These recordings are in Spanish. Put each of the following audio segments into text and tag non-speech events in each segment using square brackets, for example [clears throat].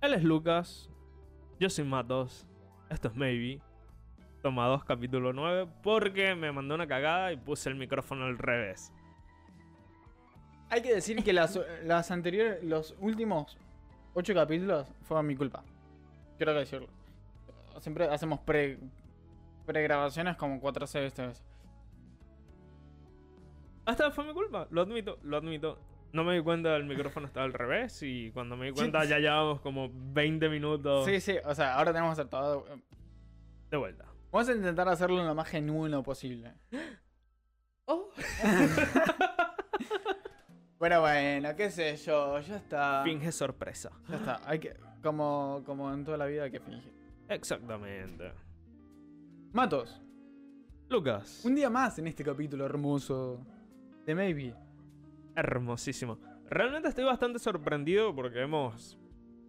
Él es Lucas. Yo soy Matos. Esto es Maybe. Toma 2, capítulo 9. Porque me mandó una cagada y puse el micrófono al revés. Hay que decir que las, [laughs] las anteriores, los últimos ocho capítulos fueron mi culpa. Quiero decirlo. Siempre hacemos pre pregrabaciones como 4 veces. Hasta fue mi culpa, lo admito, lo admito. No me di cuenta el micrófono estaba al revés y cuando me di cuenta ya llevamos como 20 minutos Sí, sí, o sea, ahora tenemos que hacer todo. de vuelta. Vamos a intentar hacerlo lo más genuino posible. Oh. [laughs] Bueno, bueno, qué sé yo, ya está. Finge sorpresa. Ya está. Hay que, como, como en toda la vida hay que fingir. Exactamente. Matos, Lucas. un día más en este capítulo hermoso de Maybe. Hermosísimo. Realmente estoy bastante sorprendido porque hemos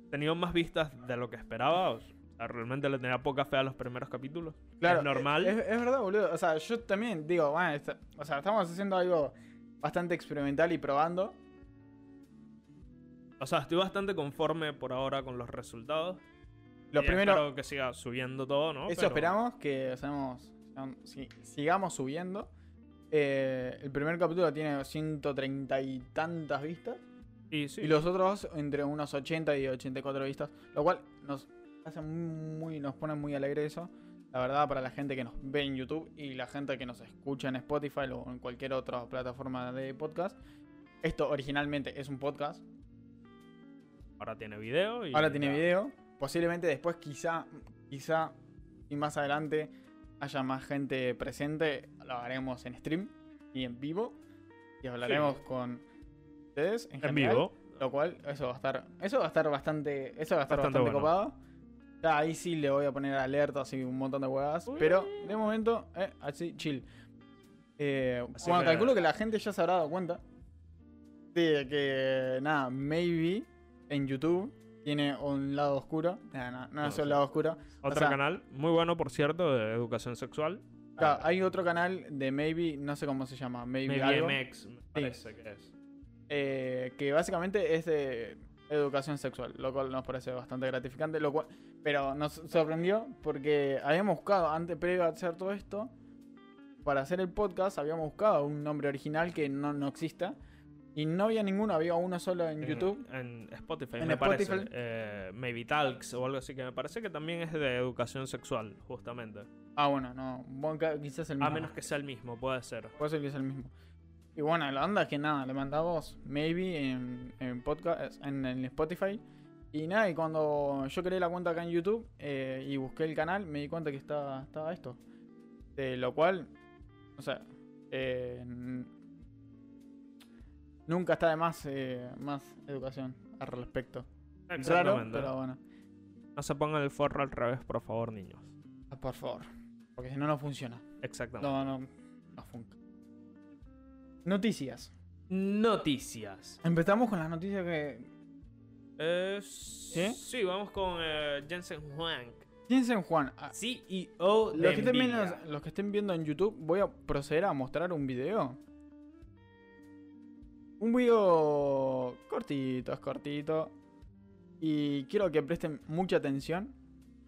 tenido más vistas de lo que esperaba. O sea, realmente le tenía poca fe a los primeros capítulos. Claro, es normal. Es, es verdad, boludo. O sea, yo también digo, bueno, está- o sea, estamos haciendo algo bastante experimental y probando. O sea, estoy bastante conforme por ahora con los resultados. Lo Y primero, espero que siga subiendo todo, ¿no? eso Pero- esperamos, que sigamos subiendo. Eh, el primer capítulo tiene 130 y tantas vistas. Y sí. Y los otros entre unos 80 y 84 vistas. Lo cual nos hace muy, nos pone muy alegre eso. La verdad, para la gente que nos ve en YouTube y la gente que nos escucha en Spotify o en cualquier otra plataforma de podcast. Esto originalmente es un podcast. Ahora tiene video y. Ahora tiene video. Posiblemente después, quizá, quizá y más adelante haya más gente presente. Lo haremos en stream y en vivo. Y hablaremos Sí. con ustedes en, En general. vivo. Lo cual, eso va a estar. Eso va a estar bastante. Eso va a estar Bastante bastante, bueno. copado. Ya, ahí sí le voy a poner alertas y un montón de huevas. Uy. Pero de momento, eh, así, chill. Eh, Así bueno, calculo que la gente ya se habrá dado cuenta. De que nada, maybe en YouTube tiene un lado oscuro. Nah, no, No, es un lado oscuro. Otro sea- canal, muy bueno por cierto, de educación sexual. Claro, hay otro canal de Maybe, no sé cómo se llama, Maybe, Maybe algo, MX, me parece que es. eh, que básicamente es de educación sexual, lo cual nos parece bastante gratificante, lo cual, pero nos sorprendió porque habíamos buscado, antes previo a hacer todo esto, para hacer el podcast, habíamos buscado un nombre original que no, no exista, y no había ninguno, había uno solo en YouTube. En Spotify, En me parece. Eh, Maybe Talks o algo así, que me parece que también es de educación sexual, justamente. Ah, bueno, no, bueno, quizás el A mismo. menos que sea el mismo, puede ser. Puede ser que es el mismo. Y bueno, la onda es que nada, le mandamos maybe en, en podcast, en, en Spotify. Y nada, y cuando yo creé la cuenta acá en YouTube eh, y busqué el canal, me di cuenta que estaba, estaba esto. De lo cual, o sea, eh, nunca está de más, eh, más educación al respecto. Raro, Exactamente. pero bueno. No se pongan el forro al revés, por favor, niños. Ah, Por favor. Porque si no, no funciona. Exactamente. No, no, no funca. Noticias. Noticias. Empezamos con las noticias que Eh, ¿Sí? vamos con eh, Jensen Huang, Piensen, Juan. ah, CEO de Los que, estén Nvidia. viendo, los que estén viendo en YouTube, voy a proceder a mostrar un video. Un video cortito, es cortito. Y quiero que presten mucha atención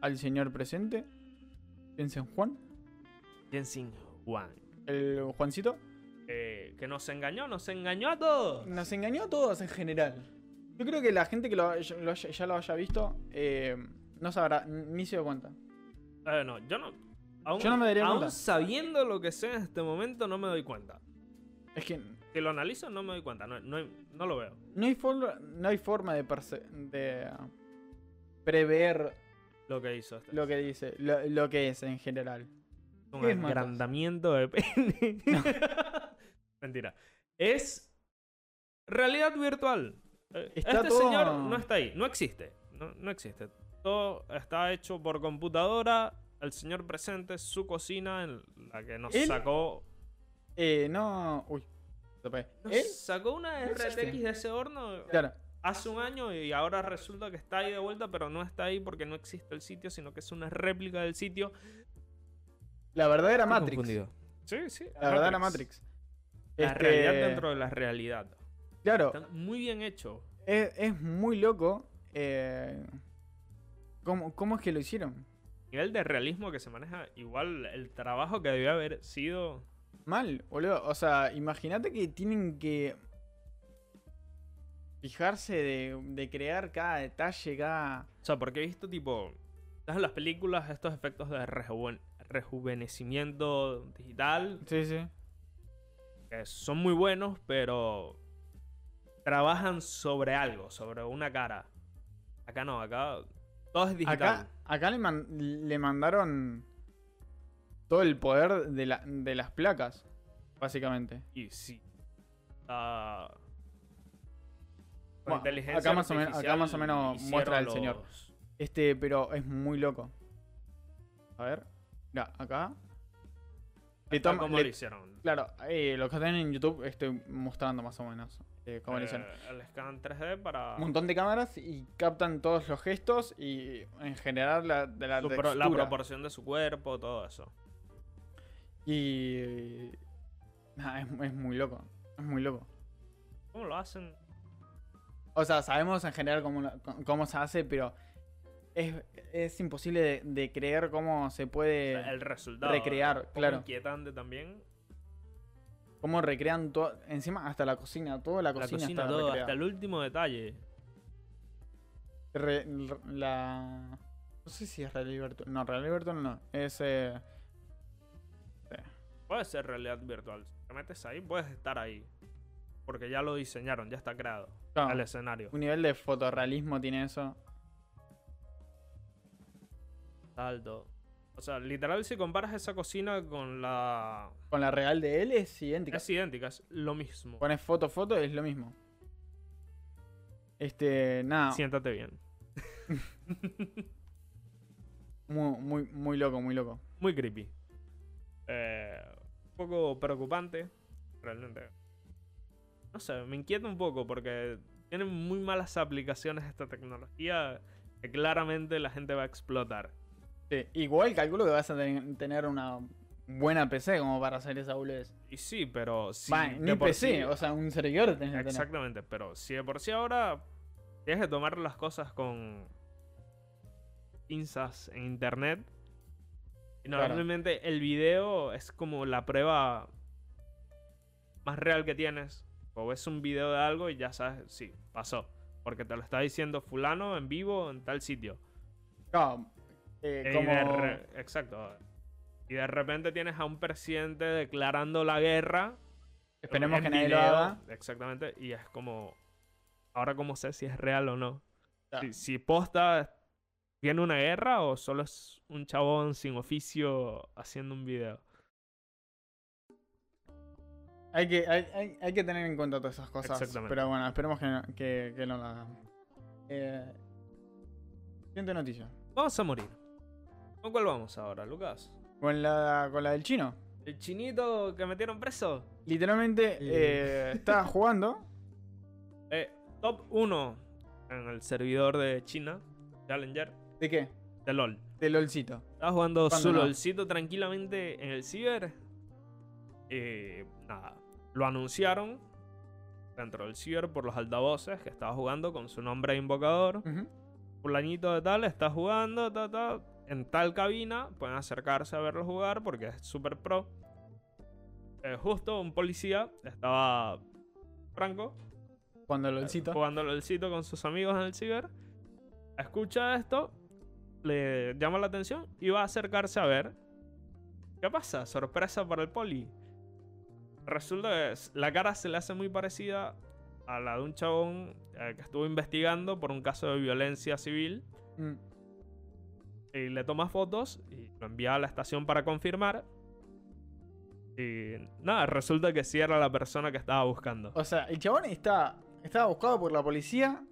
al señor presente. Piensen, Juan. Jensen Huang. El Juancito. Eh, que nos engañó, nos engañó a todos. Nos engañó a todos en general. Yo creo que la gente que lo, ya, lo haya- ya lo haya visto eh, no sabrá, ni se dio cuenta. Eh, no, yo no. Aún, Yo no me daría aún cuenta. sabiendo lo que sé en este momento, no me doy cuenta. Es que Si lo analizo, no me doy cuenta. No, no, no lo veo. no hay, forma, no hay forma de, prever Lo que hizo este. lo que dice, lo, lo que es en general. Un agrandamiento de pene. [laughs] Mentira. Es realidad virtual. Eh, Está este todo- señor no está ahí. No existe. No, no existe. Todo está hecho por computadora. El señor presente, su cocina, en la que nos sacó. Eh, no. Uy. Él, sacó una. RTX de ese horno claro. hace un año y ahora resulta que está ahí de vuelta, pero no está ahí porque no existe el sitio, sino que es una réplica del sitio. La verdadera Estoy Matrix. confundido. Sí, sí. La verdadera Matrix. La Este, realidad dentro de la realidad. Claro, Está muy bien hecho. es, es muy loco. eh, ¿Cómo, ¿Cómo es que lo hicieron? nivel de realismo que se maneja, igual el trabajo que debió haber sido. Mal, boludo. O sea, imagínate que tienen que fijarse de, de crear cada detalle, cada... O sea, porque he visto tipo. ¿Sabes en las películas estos efectos de rejuven- rejuvenecimiento digital? Sí, sí. Que son muy buenos, pero. Trabajan sobre algo, sobre una cara. Acá no, acá. Todo es digital. Acá, acá le, man- le mandaron todo el poder de, la- de las placas, básicamente. Y sí. Con Bueno, inteligencia acá más o men- acá más o menos muestra el señor. los- Este, pero es muy loco. A ver. Mira, acá. Le toma- ¿Cómo le- lo hicieron? Claro, eh, lo que están en YouTube estoy mostrando más o menos eh, cómo lo hicieron. Eh, el scan 3D para Un montón de cámaras y captan todos los gestos y en general la, de la su pro- textura. la proporción de su cuerpo, todo eso. Y... nada, es, es muy loco. Es muy loco. ¿Cómo lo hacen? O sea, sabemos en general cómo, cómo se hace, pero es, es imposible de, de creer cómo se puede... el resultado. recrear, claro. inquietante también. Cómo recrean todo... Encima hasta la cocina, toda la La cocina, está todo, recreada. hasta el último detalle. Re- la... No sé si es realidad virtual. No, realidad virtual no. Es... eh, Puede ser realidad virtual. Si te metes ahí, puedes estar ahí. Porque ya lo diseñaron, ya está creado. claro, El escenario. un nivel de fotorrealismo tiene eso. Alto. O sea, literal, si comparas esa cocina con la. Con la real de él es idéntica. Es idéntica, es lo mismo. Pones foto, foto, es lo mismo. Este, nada, Siéntate bien. [laughs] muy, muy, muy loco, muy loco. Muy creepy. Eh, un poco preocupante. Realmente. No sé, me inquieta un poco porque tiene muy malas aplicaciones esta tecnología que claramente la gente va a explotar. Sí, igual calculo que vas a ten- tener una buena PC como para hacer esa boludez. Y sí, pero si ni PC, sí- o sea, un servidor tenés que tener. Exactamente, pero si de por sí ahora tienes que tomar las cosas con pinzas en internet. Claro. normalmente el video es como la prueba más real que tienes. O ves un video de algo y ya sabes, sí, pasó. Porque te lo está diciendo fulano en vivo en tal sitio. Claro, eh, Y de como... exacto. Y de repente tienes a un presidente declarando la guerra. Esperemos que nadie lo haga. Exactamente. Y es como. Ahora, ¿cómo sé si es real o no? Claro. Si, si posta tiene una guerra o solo es un chabón sin oficio haciendo un video. Hay que, hay, hay- hay que tener en cuenta todas esas cosas. Pero bueno, esperemos que, no- que, que no la hagan. Eh, siguiente noticia. Vamos a morir. ¿Con cuál vamos ahora, Lucas? Con la, con la del chino. ¿El chinito que metieron preso? Literalmente eh, estaba [laughs] jugando. Eh, top 1 en el servidor de China, Challenger, ¿De qué? de LOL. De LOLcito. Estaba jugando ¿Cuándo su no? LOLcito tranquilamente en el ciber. Y nada, lo anunciaron dentro del ciber por los altavoces que estaba jugando con su nombre de invocador. Ujú. Fulanito de tal está jugando, ta, ta, en tal cabina. Pueden acercarse a verlo jugar porque es super pro. Eh, justo un policía estaba Franco Cuando LOLcito. jugando LOLcito con sus amigos en el ciber. Escucha esto, le llama la atención y va a acercarse a ver. ¿Qué pasa? Sorpresa para el poli. Resulta que la cara se le hace muy parecida a la de un chabón eh, que estuvo investigando por un caso de violencia civil. Mm. Y le toma fotos y lo envía a la estación para confirmar. Y nada, resulta que sí era la persona que estaba buscando. O sea, el chabón está, estaba buscado por la policía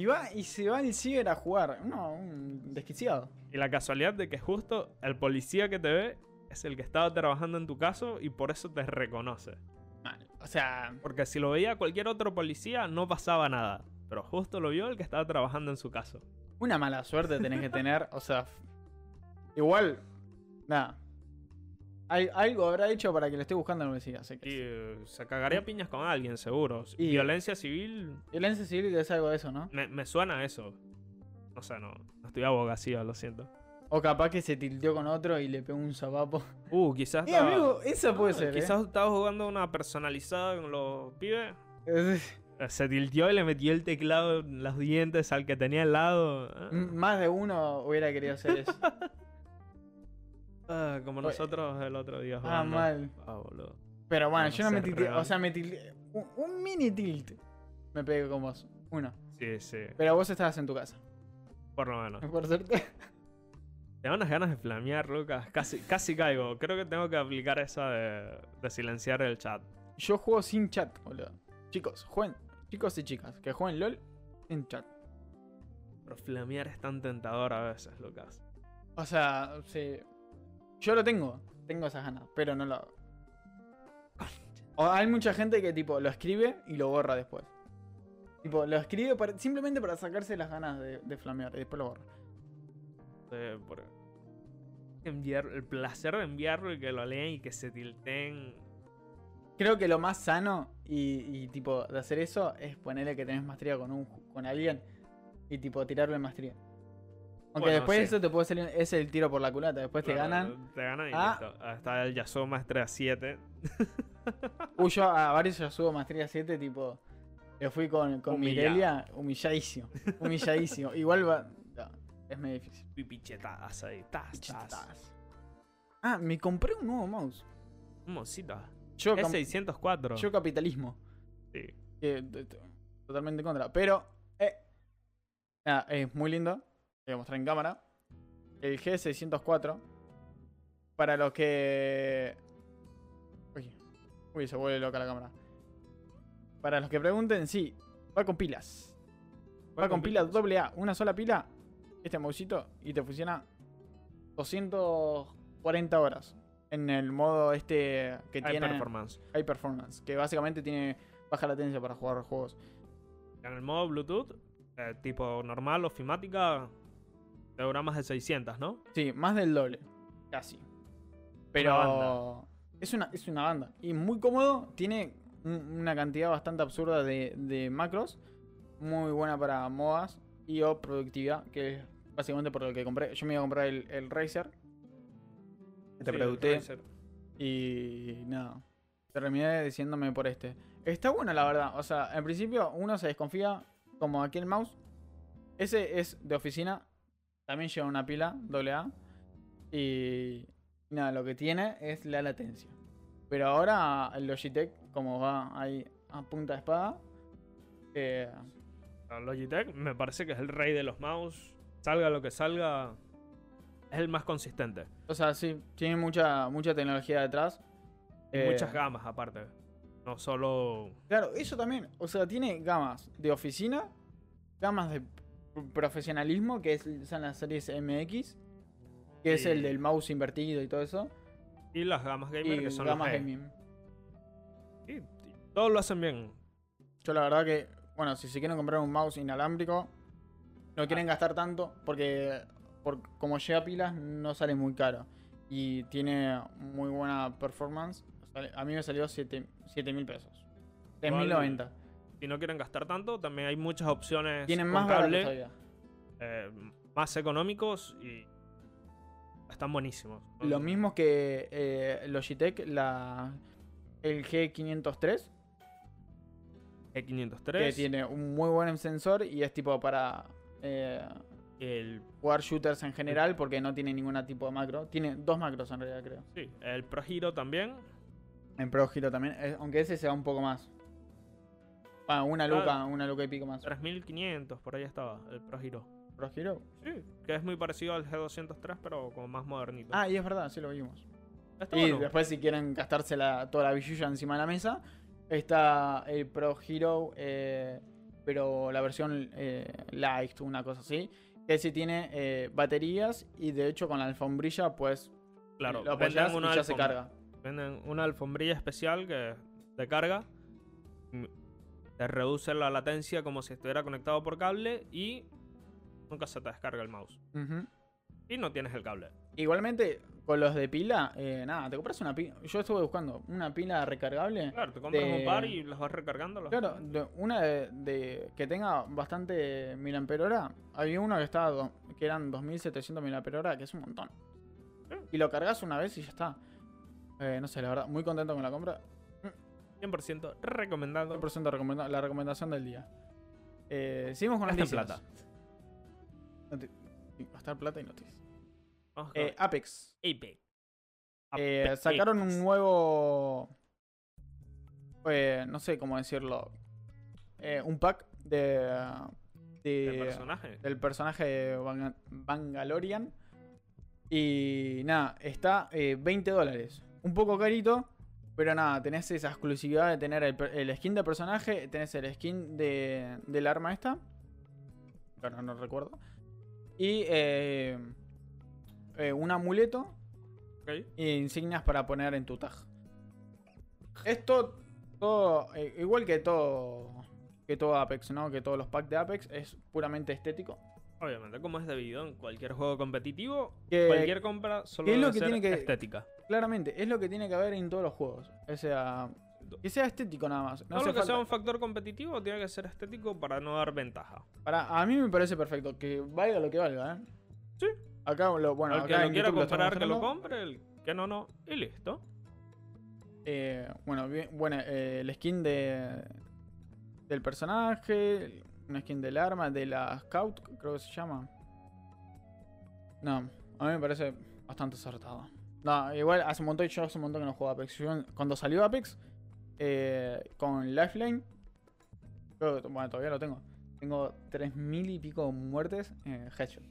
y va y se va al ciber a jugar. No, un desquiciado. Y la casualidad de que justo el policía que te ve es el que estaba trabajando en tu caso y por eso te reconoce. Mal. O sea, Porque si lo veía cualquier otro policía no pasaba nada. Pero justo lo vio el que estaba trabajando en su caso. una mala suerte tenés que tener. O sea, igual, nada. Hay- algo habrá hecho para que lo esté buscando la policía. Así Y que. eh, se cagaría piñas con alguien, seguro. Y- Violencia civil, Violencia civil es algo de eso, ¿no? me, me suena a eso. No sé, no, no estoy abogacía, lo siento. O capaz que se tilteó con otro y le pegó un zapapo. Uh, quizás. [laughs] Eh, estaba- amigo, esa puede ser. ¿eh? Quizás estaba jugando una personalizada con los pibes. ¿eh? eh, Se tilteó y le metió el teclado en los dientes al que tenía al lado. Ah, Más de uno hubiera querido hacer eso. [laughs] ah, como nosotros el otro día. ah, mal. Ah, boludo. Pero bueno, yo no me real. O sea, me tilteé. Un, un mini tilt. Me pegué con vos. Uno. Sí, sí. Pero vos estabas en tu casa. Por lo menos. Por suerte. [laughs] Tengo unas ganas de flamear, Lucas. Casi, casi caigo. Creo que tengo que aplicar esa de, de silenciar el chat. Yo juego sin chat, boludo. Chicos, jueguen. Chicos y chicas, que jueguen LOL en chat. Pero flamear es tan tentador a veces, Lucas. O sea, sí. Yo lo tengo. Tengo esas ganas, pero no lo hago. O hay mucha gente que tipo lo escribe y lo borra después. Tipo, lo escribe para- simplemente para sacarse las ganas de, de flamear y después lo borra. Eh, por- enviar, el placer de enviarlo y que lo lean y que se tilten. Creo que lo más sano y, y, tipo de hacer eso es ponerle que tenés maestría con un con alguien y tipo tirarle maestría. Aunque Bueno, después sí. eso te puede salir, es el tiro por la culata, después te Claro, ganan. Te ganan y Ah. listo. Hasta el Yasuo Maestría 7. [laughs] Uy, yo a varios ya subo maestría 7, tipo. Le fui con, con. Mirelia, humilladísimo. Humilladísimo. [laughs] Igual va. no, es medio difícil. Pipichetadas ahí. Tas, tas. Chitas. Ah, me compré un nuevo mouse. Un mosita. Yo, Es cam- 604. yo capitalismo. Sí. que totalmente en contra. Pero, eh, nada, es muy lindo. Voy a mostrar en cámara. El G604. Para los que. Uy, uy, se vuelve loca la cámara. Para los que pregunten, sí, va con pilas. Va, con pilas AA, una sola pila. Este mousito y te funciona 240 horas. En el modo este que Hay tiene performance. High Performance, que básicamente tiene baja latencia para jugar juegos. En el modo Bluetooth, eh, tipo normal, ofimática, te más de 600, ¿no? Sí, más del doble, casi. Pero banda. es una es una banda y muy cómodo, tiene un- una cantidad bastante absurda de, de macros, muy buena para MOAs y o productividad, que es básicamente por lo que compré. Yo me iba a comprar el, el Razer, te Sí, pregunté, y nada, terminé diciéndome por este. Está bueno la verdad, o sea, en principio uno se desconfía como aquí el mouse. Ese es de oficina, también lleva una pila AA y nada, lo que tiene es la latencia. Pero ahora el Logitech, como va ahí a punta de espada, eh, Logitech me parece que es el rey de los mouse. Salga lo que salga, es el más consistente. o sea, sí, tiene mucha, mucha tecnología detrás. Y Eh, muchas gamas aparte. No solo... Claro, eso también. O sea, tiene gamas de oficina, gamas de profesionalismo, que es- son las series MX, que es el del mouse invertido y todo eso. Y las gamas gamer Y que son gamas los gaming. Y- todos lo hacen bien. Yo la verdad que, bueno, si se quieren comprar un mouse inalámbrico, no quieren gastar tanto, porque por, como lleva pilas no sale muy caro. Y tiene muy buena performance. A mí me salió 7 mil pesos. 3.090. Si no quieren gastar tanto, también hay muchas opciones Tienen más cable, eh, más económicos y están buenísimos. Lo mismo que eh, Logitech, la, el G503, E503, que tiene un muy buen sensor y es tipo para eh, el, jugar shooters en general porque no tiene ningún tipo de macro. Tiene dos macros en realidad, creo. sí, el Pro Hero también. En Pro Hero también, eh, aunque ese se va un poco más. Ah, una luca, una luca y pico más. 3500, por ahí estaba, el Pro Hero. Pro Hero. Sí, que es muy parecido al G203, pero como más modernito. Ah, y es verdad, sí lo vimos. Está Y bueno. después si quieren gastarse la, toda la billulla encima de la mesa, está el Pro Hero, eh, pero la versión eh, Light, una cosa así. Que sí tiene eh, baterías y de hecho con la alfombrilla pues claro, lo venden apoyas y una ya se carga. Venden una alfombrilla especial que de carga. Te reduce la latencia como si estuviera conectado por cable y nunca se te descarga el mouse. Y no tienes el cable. Igualmente, con los de pila, eh, nada, te compras una pila. Yo estuve buscando una pila recargable. Claro, te compras De- un par y las vas recargando. las- Claro, de- una de, de- que tenga bastante mAh. Había uno que estaba do- que eran 2700 mAh, que es un montón. Y lo cargas una vez y ya está. Eh, no sé, la verdad, muy contento con la compra. 100% recomendado. 100% recomenda- la recomendación del día. Eh, seguimos con las Gasta en noticias. plata. Gastar plata y noticias. Eh, Apex. Apex. Eh, sacaron un nuevo. eh, no sé cómo decirlo. eh, un pack de. de- ¿El personaje? del personaje de Van- Bangalorian. Y nada, está eh, 20 dólares. Un poco carito. Pero nada, tenés esa exclusividad de tener el, el skin de personaje. Tenés el skin de, del arma esta. Ahora no recuerdo. Y eh, eh, un amuleto Ok. e insignias para poner en tu tag. Esto, todo, eh, igual que todo, que todo Apex, ¿no? Que todos los packs de Apex es puramente estético. Obviamente, como es debido en cualquier juego competitivo, Que- cualquier compra solo ¿qué es lo debe que ser tiene que- estética. Claramente, es lo que tiene que haber en todos los juegos. O sea, que sea estético nada más. No Todo lo que sea un factor competitivo tiene que ser estético para no dar ventaja. para, a mí me parece perfecto, que valga lo que valga, ¿eh? Sí. Acá, lo, bueno, el que acá lo quiera comprar, que lo compre, el que no, no, y listo. Eh, bueno, bien- bueno eh, el skin de del personaje, una skin del arma, de la Scout, creo que se llama. No, a mí me parece bastante acertado. No, igual hace un montón, yo hace un montón que no juego Apex. Yo, cuando salió Apex, eh, con Lifeline, creo que- bueno, todavía lo tengo. Tengo 3000 y pico muertes en Headshot.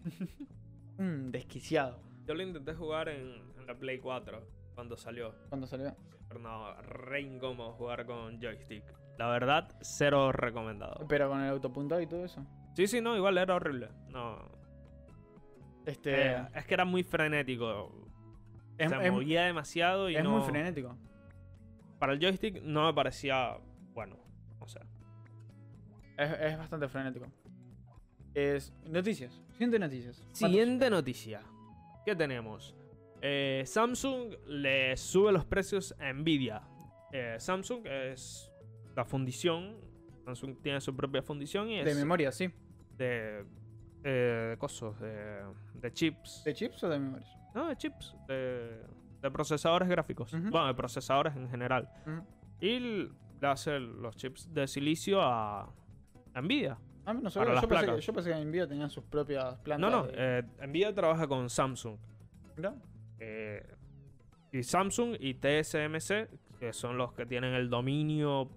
Un [laughs] desquiciado Yo lo intenté jugar en, en la Play 4 cuando salió. cuando salió. Pero no, re incómodo jugar con joystick. La verdad, cero recomendado. Pero con el autopuntado y todo eso. Sí, sí, no, igual era horrible. No. Este. eh, es que era muy frenético. es, Se es- movía demasiado y es no. muy frenético. Para el joystick no me parecía bueno. O sea. Es, es bastante frenético. Es. Noticias. Siguiente noticias. Siguiente noticia. ¿Qué tenemos? Eh, Samsung le sube los precios a Nvidia. Eh, Samsung es la fundición. Samsung tiene su propia fundición y es De memoria, sí. de, eh, de cosas, de, de chips. ¿De chips o de memoria? No, de chips, de, de procesadores gráficos. Bueno, de procesadores en general. Y le hace los chips de silicio a, a Nvidia. Ah, no Yo pensé, que, yo pensé que Nvidia tenía sus propias plantas. No, no, de- eh, Nvidia trabaja con Samsung. Mira. Eh, y Samsung y TSMC, que son los que tienen el dominio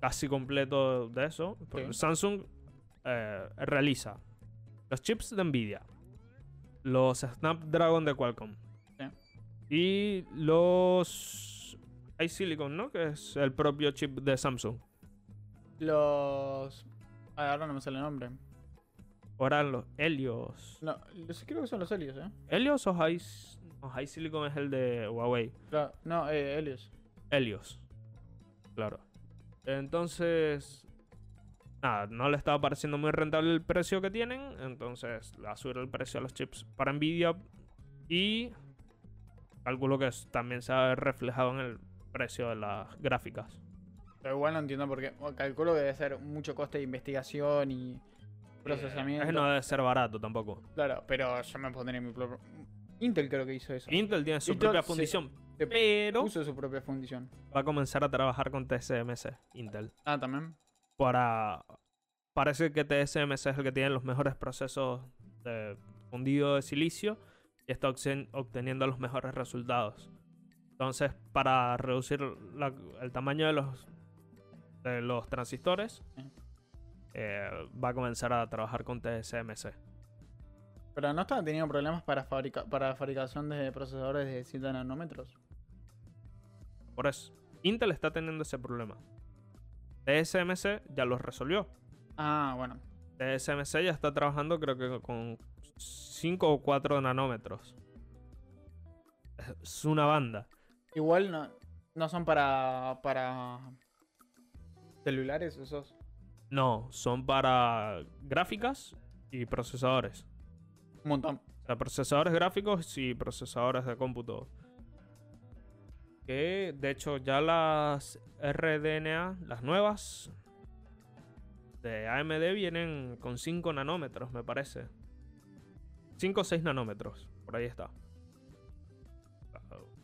casi completo de eso. Sí. Samsung eh, realiza los chips de Nvidia, los Snapdragon de Qualcomm y los iSilicon, ¿no? Que es el propio chip de Samsung. Los. ah, ahora no me sale el nombre. Ahora los Helios. No, los- creo que son los Helios, ¿eh? ¿Helios o His- no, iSilicon es el de Huawei? Claro, no, eh, Helios. Helios. Claro. Entonces. Nada, no le estaba pareciendo muy rentable el precio que tienen. Entonces va a subir el precio a los chips para Nvidia. Y. Calculo que también se va a ver reflejado en el precio de las gráficas. Pero igual no entiendo por qué. Calculo que debe ser mucho coste de investigación y procesamiento. Eh, no debe ser barato tampoco. Claro, pero yo me pondré mi propio. Intel creo que hizo eso. Intel tiene su Intel propia fundición. Se Pero Puso su propia fundición. va a comenzar a trabajar con TSMC. Intel. Ah, también. para. Parece que TSMC es el que tiene los mejores procesos de fundido de silicio y está obten- obteniendo los mejores resultados. Entonces, para reducir la- el tamaño de los, de los transistores, eh, va a comenzar a trabajar con TSMC. Pero no estaba teniendo problemas para, fabrica para fabricación de procesadores de 7 nanómetros. Por eso, Intel está teniendo ese problema. TSMC ya los resolvió. Ah, bueno. TSMC ya está trabajando creo que con 5 o 4 nanómetros. Es una banda. Igual no, no son para. para. celulares esos. No, son para gráficas y procesadores. Un montón. O sea, procesadores gráficos y procesadores de cómputo. Que de hecho ya las RDNA, las nuevas de AMD vienen con 5 nanómetros, me parece. 5 o 6 nanómetros, por ahí está.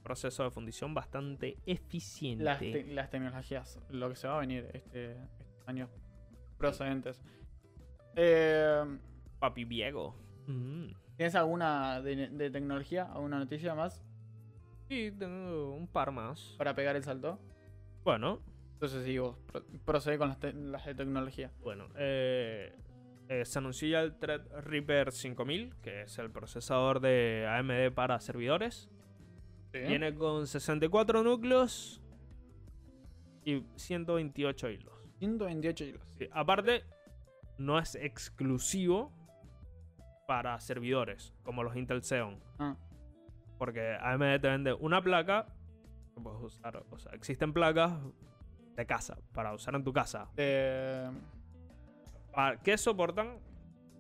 Proceso de fundición bastante eficiente. Las, te- las tecnologías, lo que se va a venir este, estos años procedentes. Eh, Papi Viego. Mm. ¿Tienes alguna de, de tecnología, alguna noticia más Y tengo un par más. para pegar el salto? Bueno, Entonces sí, vos pro- procede con las, las de tecnología. Bueno, eh, eh, se anunció ya el Threadripper 5000, que es el procesador de AMD para servidores. Viene con 64 núcleos y 128 hilos. 128 hilos. Sí, aparte, no es exclusivo para servidores, como los Intel Xeon. Ah, Porque AMD te vende una placa que puedes usar. O sea, existen placas de casa, para usar en tu casa. eh, que soportan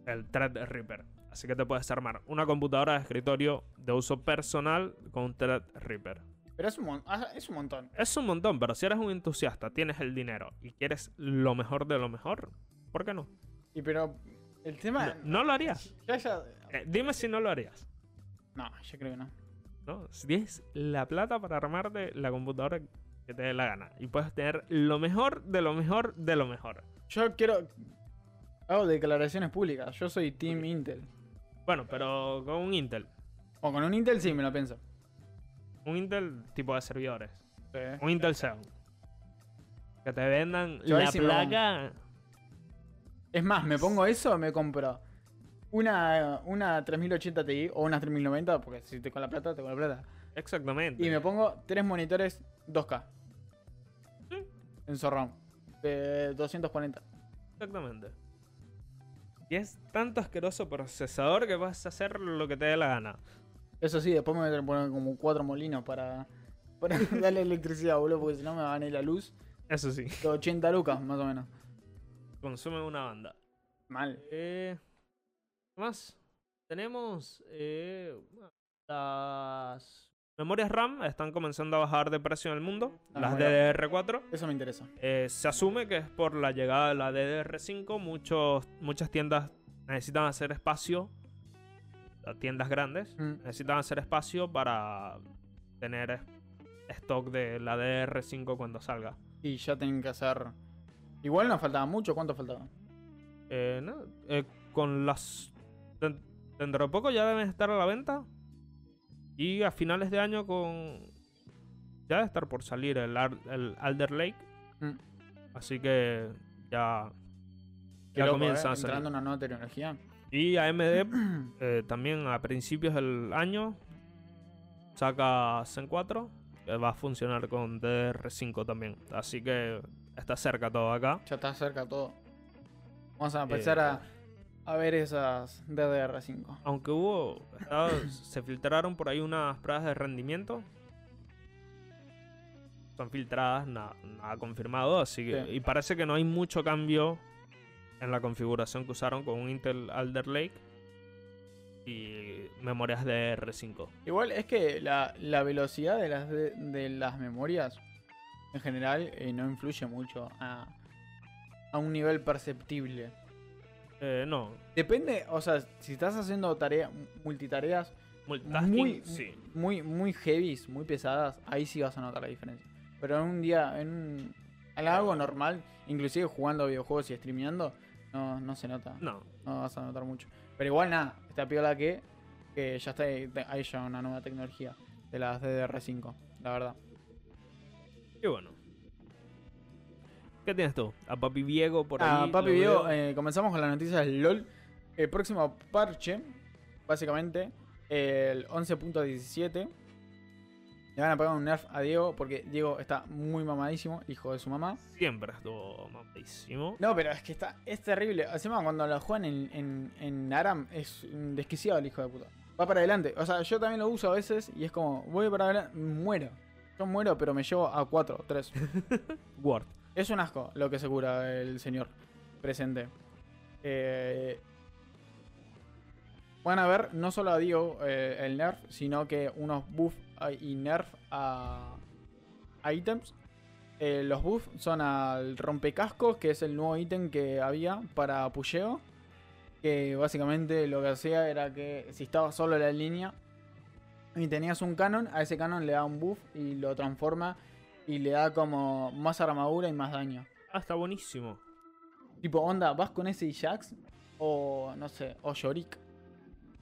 el Threadripper. Así que te puedes armar una computadora de escritorio de uso personal con un Threadripper. pero es un, ah, es un montón. Es un montón, pero si eres un entusiasta, tienes el dinero y quieres lo mejor de lo mejor, ¿por qué no? Y pero el tema... No, no lo harías. Ya, ya... Eh, dime si no lo harías. No, yo creo que no. ¿No? Si tienes la plata para armarte la computadora que te dé la gana y puedes tener lo mejor de lo mejor de lo mejor. Yo quiero... Hago declaraciones públicas. Yo soy Team Intel. Bueno, pero con un Intel. O con un Intel sí me lo pienso. Un Intel tipo de servidores. Sí. Un Intel Xeon. Que te vendan Yo la sí placa. Es más, me pongo eso, me compro una, una 3080 Ti o una 3090, porque si te con la plata, te con la plata. Exactamente. Y me pongo tres monitores 2K. Sí. En surround. De 240. Exactamente. Y es tanto asqueroso procesador que vas a hacer lo que te dé la gana. Eso sí, después me voy a poner como cuatro molinos para, [laughs] para [laughs] darle electricidad, boludo, porque si no me van a ir la luz. Eso sí. De 80 lucas, más o menos. Consume una banda. Mal. Eh, ¿Qué más? Tenemos eh, las memorias RAM están comenzando a bajar de precio en el mundo. Ah, las bueno. DDR4. Eso me interesa. Eh, se asume que es por la llegada de la DDR5. Muchos, muchas tiendas necesitan hacer espacio. Tiendas grandes Mm. necesitan hacer espacio para tener stock de la DDR5 cuando salga. Y ya tienen que hacer. Igual nos faltaba mucho, ¿cuánto faltaba? Eh, no, eh, con las. Den- Dentro de poco ya deben estar a la venta. Y a finales de año con. Ya debe estar por salir el, Ar- el Alder Lake. Mm. Así que ya. Ya loco, comienza ¿eh? a salir. Una nueva tecnología. Y AMD [clears throat] eh, también a principios del año saca Zen 4. Que va a funcionar con DDR5 también. Así que está cerca todo acá. Ya está cerca todo. Vamos a empezar Eh, a, a ver esas DDR5. Aunque hubo. estaba- se filtraron por ahí unas pruebas de rendimiento. Son filtradas, nada, nada confirmado. Así que. Sí. Y parece que no hay mucho cambio en la configuración que usaron con un Intel Alder Lake. Y memorias de R5. Igual es que la, la velocidad de las, de, de las memorias en general eh, no influye mucho a, a un nivel perceptible. Eh, no. Depende, o sea, si estás haciendo tarea, multitareas muy, sí. muy, muy heavies, muy pesadas, ahí sí vas a notar la diferencia. Pero en un día, en, un, en algo normal, inclusive jugando videojuegos y streameando, no, no se nota. No. No vas a notar mucho. Pero igual nada, está piola que, que ya está hay ya una nueva tecnología de las DDR5, la verdad. Y bueno. ¿Qué tienes tú? A Papi Diego por Ah, ahí. papi lo Diego, eh, comenzamos con las noticias del LOL. El próximo parche, básicamente, el 11.17. Le van a pagar un nerf a Diego porque Diego está muy mamadísimo, hijo de su mamá. Siempre estuvo mamadísimo. No, pero es que está, es terrible. Encima cuando lo juegan en, en, en Aram es un desquiciado el hijo de puta. Va para adelante. O sea, yo también lo uso a veces y es como, voy para adelante, muero. Yo muero, pero me llevo a 4, 3. Word. Es un asco lo que se cura el señor presente. Eh, van a ver no solo a Dio eh, el nerf, sino que unos buff y nerf a, a ítems. Eh, los buffs son al rompecascos, que es el nuevo ítem que había para pusheo. Que básicamente lo que hacía era que si estaba solo en la línea y tenías un canon, a ese canon le da un buff y lo transforma y le da como más armadura y más daño. Ah, está buenísimo. Tipo, onda, vas con ese Jax o no sé, o Shorik.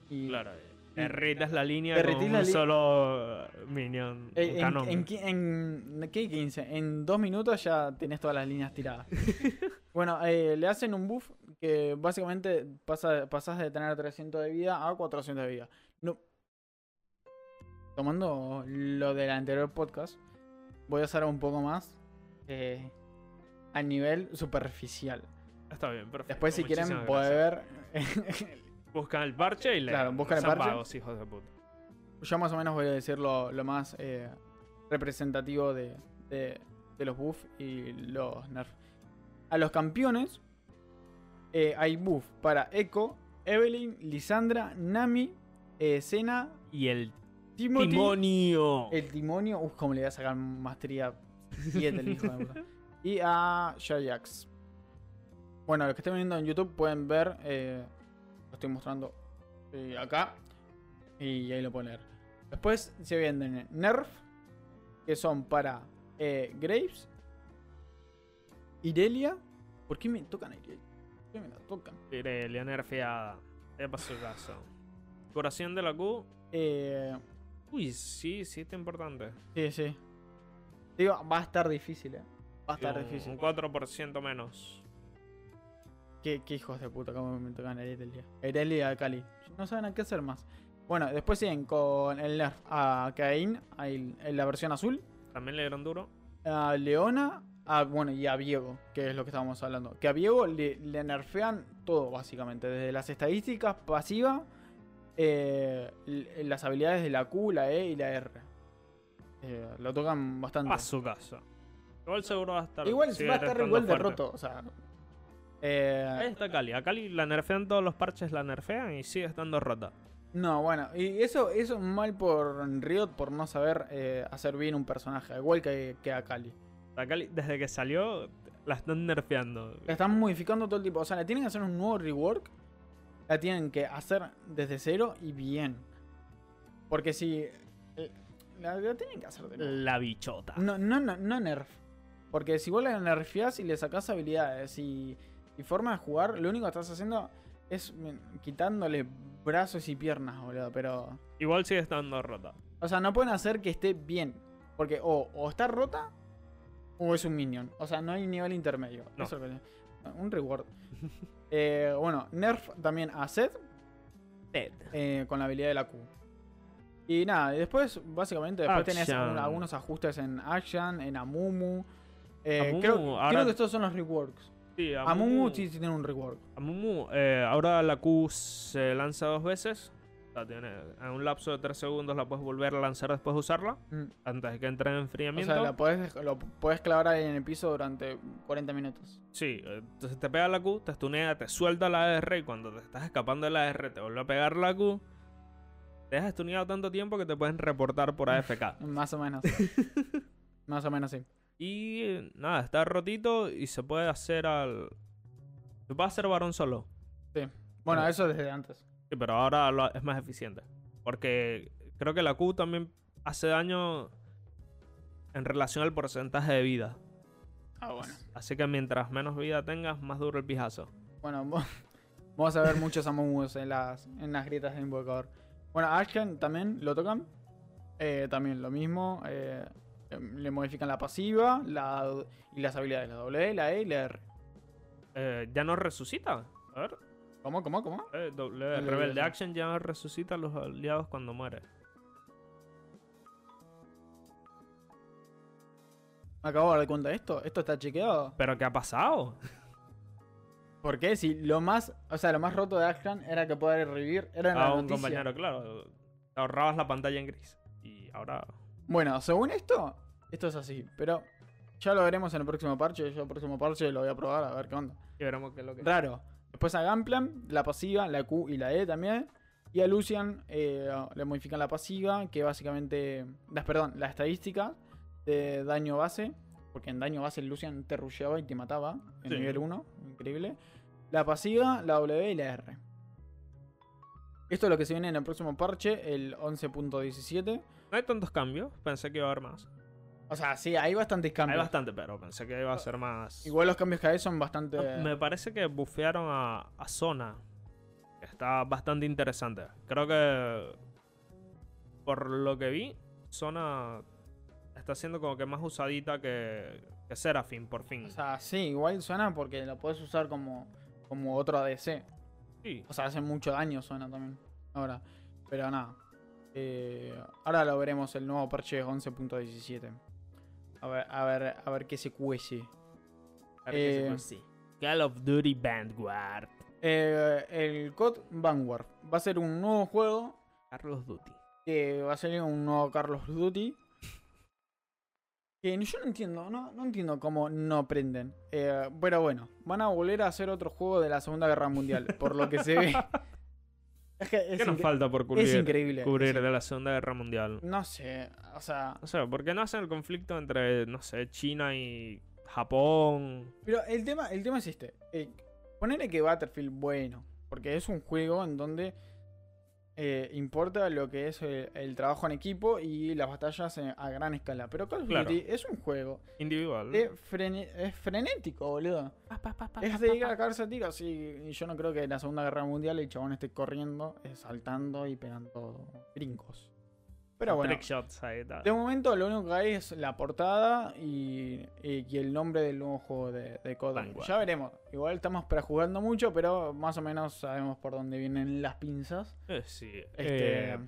Y Claro. Derrites la línea con un solo eh, minion. Eh, en, en, ¿qué 15? En dos minutos ya tenés todas las líneas tiradas. [laughs] bueno, eh, le hacen un buff que básicamente pasa, pasás de tener 300 de vida a 400 de vida. No. Tomando lo del anterior podcast, voy a hacer un poco más eh, a nivel superficial. Está bien, perfecto. Después, si quieren, muchísimas poder ver. [laughs] Buscan el parche y le Claro, buscan el parche. vagos, hijos de puta. Yo más o menos voy a decir lo, lo más eh, representativo de, de- de los buffs y los nerfs. A los campeones eh, hay buff para Echo, Evelyn, Lisandra, Nami, eh, Senna, Y el Timothy, timonio. el Timonio. Uf, cómo le voy a sacar maestría 7 el hijo de puta. Y a Jajax. Bueno, los que estén viendo en YouTube pueden ver. eh, lo estoy mostrando eh, acá. Y ahí lo pueden leer. Después se venden Nerf. Que son para eh, Graves. Irelia. ¿Por qué me tocan a Irelia? ¿Por qué me la tocan? Irelia nerfeada. Ya pasó el caso. Curación de la Q. Eh, Uy, sí, sí, está importante. sí, sí. Digo, va a estar difícil, eh. Va a estar Un- difícil. Un 4% menos. ¿Qué, qué hijos de puta, cómo me tocan Irelia. Irelia y a Cali. No saben a qué hacer más. Bueno, después siguen con el nerf a Cain, en la versión azul. También le dieron duro. A Leona, a, bueno, y a Viego, que es lo que estábamos hablando. Que a Viego le, le nerfean todo, básicamente. Desde las estadísticas pasivas, eh, las habilidades de la Q, la E y la R. Eh, lo tocan bastante. A su casa. Igual seguro va a estar. Igual va a estar igual de roto, o sea. eh, Ahí está Cali. A Cali la nerfean todos los parches, la nerfean y sigue estando rota. No, bueno, y eso, eso es mal por Riot por no saber eh, hacer bien un personaje, igual que, que a Kali. A Cali, desde que salió, la están nerfeando. La están modificando todo el tipo, o sea, le tienen que hacer un nuevo rework, la tienen que hacer desde cero y bien. Porque si... eh, La, la tienen que hacer de nuevo. La bichota. No, no, no, no nerf. Porque si vos la nerfeás y le sacás habilidades y, y forma de jugar, lo único que estás haciendo es mm, quitándole brazos y piernas, boludo, pero... Igual sigue estando rota. O sea, no pueden hacer que esté bien. Porque o, o está rota o es un minion. O sea, no hay nivel intermedio. No. Eso un reward. [laughs] Eh, bueno, nerf también a Seth eh, con la habilidad de la Q. Y nada, y después, básicamente, después tenés un- algunos ajustes en Action, en Amumu. Eh, Amumu, creo, ahora- creo que estos son los reworks. Sí, Amumu sí, sí tiene un rework. Amumu, eh, ahora la Q se lanza dos veces. O tiene, en un lapso de 3 segundos la puedes volver a lanzar después de usarla. Mm. Antes de que entre en O enfriamiento. sea, la podés, lo puedes clavar ahí en el piso durante 40 minutos. Sí, eh, entonces te pega la Q, te stunea, te suelta la R y cuando te estás escapando de la R te vuelve a pegar la Q. Te dejas stuneado tanto tiempo que te pueden reportar por AFK. [laughs] Más o menos. [laughs] Más o menos, sí. y nada, está rotito y se puede hacer al. Se puede hacer varón solo. Bueno, Ah. eso desde antes. Sí, pero ahora lo- es más eficiente. Porque creo que la Q también hace daño en relación al porcentaje de vida. Ah, bueno. Así que mientras menos vida tengas, más duro el pijazo. Bueno, [laughs] vamos a ver muchos Amogus en las, en las grietas de invocador. Bueno, Ashken también lo tocan. Eh, también lo mismo. eh, em, le modifican la pasiva la, y las habilidades, la W, la E y la R. Eh, ya no resucita. A ver. ¿Cómo, cómo, cómo? Eh, Rebelde el- Action ya resucita a los aliados cuando muere. Me acabo de dar cuenta de esto. ¿Esto está chequeado? ¿Pero qué ha pasado? ¿Por qué? Si lo más, o sea, lo más roto de Ashken era que poder revivir. Era en la A un noticia. compañero, claro. Te ahorrabas la pantalla en gris. Y ahora. Bueno, según esto, esto es así. Pero ya lo veremos en el próximo parche. Yo el próximo parche lo voy a probar a ver qué onda. Y veremos qué es lo que. Raro. Después a Gunplan, la pasiva, la Q y la E también. Y a Lucian eh, le modifican la pasiva, que básicamente. Las, perdón, la estadística de daño base. Porque en daño base Lucian te rusheaba y te mataba en Sí. nivel 1. Increíble. La pasiva, la W y la R. Esto es lo que se viene en el próximo parche, el 11.17. No hay tantos cambios, pensé que iba a haber más. O sea, sí, hay bastantes Hay cambios. bastante, pero pensé que iba a ser más. Igual los cambios que hay son bastante. Me parece que bufearon a, a Zona. que Está bastante interesante. Creo que. Por lo que vi, Zona está siendo como que más usadita que, que Seraphim, por fin. O sea, sí, igual suena porque lo puedes usar como, como otro ADC. sí. O sea, hace mucho daño suena también. Ahora. Pero nada. Eh, ahora lo veremos el nuevo parche 11.17. A ver, a ver, a ver qué se cuece. A ver qué se Eh, consigue. Call of Duty Vanguard. Eh, el COD Vanguard va a ser un nuevo juego. Carlos Duty. Que va a salir un nuevo Carlos Duty. Que yo no entiendo, no, no entiendo cómo no prenden. Eh, pero bueno, van a volver a hacer otro juego de la Segunda Guerra Mundial, por lo que se [laughs] ve. Es que es, ¿Qué nos falta por es cubrir, increíble. cubrir de la Segunda Guerra Mundial? No sé, o sea. O sea, ¿por qué no hacen el conflicto entre, no sé, China y Japón? Pero el tema, el tema es este. Eh, ponerle que Battlefield, bueno, porque es un juego en donde eh, importa lo que es el, el trabajo en equipo y las batallas en- a gran escala. Pero Call of Claro. Duty es un juego Individual. frene- es frenético, boludo. Es de ir a cagarse a tiros y, y yo no creo que en la Segunda Guerra Mundial el chabón esté corriendo, eh, saltando y pegando brincos. Pero bueno, shots ahí, de momento lo único que hay es la portada y, y- y el nombre del nuevo juego de, de. Vanguard. Ya veremos. Igual estamos prejugando mucho, pero más o menos sabemos por dónde vienen las pinzas. Eh, sí. Este, Eh,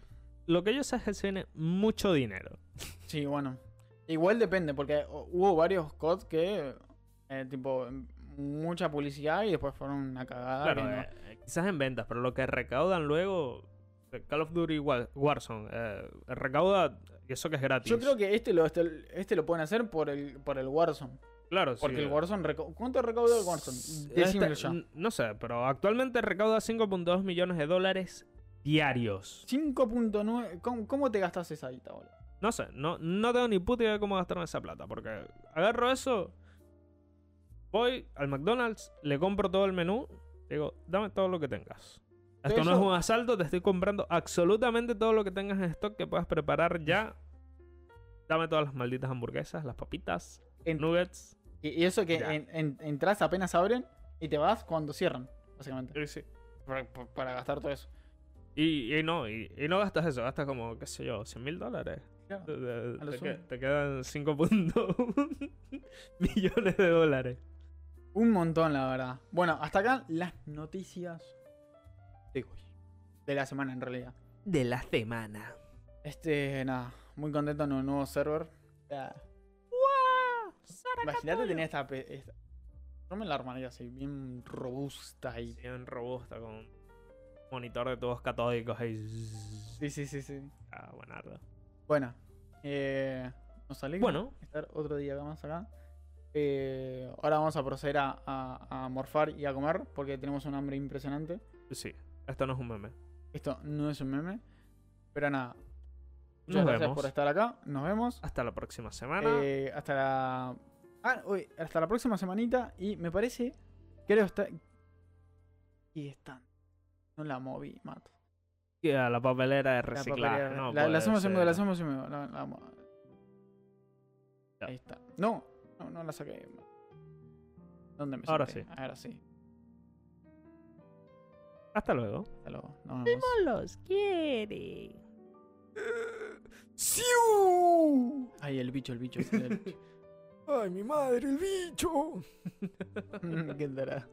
lo que yo sé es que se viene mucho dinero. [laughs] Sí, bueno. Igual depende, porque hubo varios COD que, eh, tipo, mucha publicidad y después fueron una cagada. Claro, no- eh, quizás en ventas, pero lo que recaudan luego. Call of Duty War- Warzone. eh, recauda. Y eso que es gratis. Yo creo que este lo, este, este lo pueden hacer por el, por el Warzone. Claro, sí. Porque el Warzone. ¿Cuánto recauda el Warzone? Este, ya. No sé, pero actualmente recauda 5.2 millones de dólares diarios. 5.9. ¿Cómo, ¿Cómo te gastas esa guita, boludo? No sé, no, no tengo ni puta idea de cómo gastarme esa plata. Porque agarro eso, voy al McDonald's, le compro todo el menú, digo, dame todo lo que tengas. Esto no es un asalto, te estoy comprando absolutamente todo lo que tengas en stock que puedas preparar ya. Dame todas las malditas hamburguesas, las papitas, En- nuggets. Y, eso que en- en- entras apenas abren y te vas cuando cierran, básicamente. Y, sí. Para, gastar todo eso. y, y no, y, y no gastas eso, gastas como, qué sé yo, 100 mil dólares. Claro. Te, te- te quedan 5.1 [laughs] millones de dólares. Un montón, la verdad. Bueno, hasta acá las noticias de hoy. De la semana, en realidad. De la semana. Este, nada, muy contento en un nuevo server. Ya, Imagínate tener esta, esta- Yo me la armaría así, bien robusta y. Bien robusta con un monitor de tubos catódicos ahí. Sí, sí, sí, sí. Ah, buenardo. Bueno, eh, nos alegra Bueno. estar otro día más acá. Eh, ahora vamos a proceder a, a- a morfar y a comer porque tenemos un hambre impresionante. Sí, esto no es un meme. Esto no es un meme, pero nada. Nos Muchas gracias vemos. por estar acá. Nos vemos. Hasta la próxima semana. Eh, hasta la. Ah, uy, hasta la próxima semanita. Y me parece. Creo está. Y están. No la moví, mato. Y a la papelera de La reciclaje. papelera. no la, la hacemos en la hacemos en. La- la. Ahí está. No, no, no la saqué. ¿Dónde me Ahora senté? Ahora sí. Hasta luego. Hasta luego. Nos vemos. los quiere. ¡Siu! Ay, el bicho, el bicho. el [laughs] bicho. Ay, mi madre, el bicho. [laughs] Qué tarado.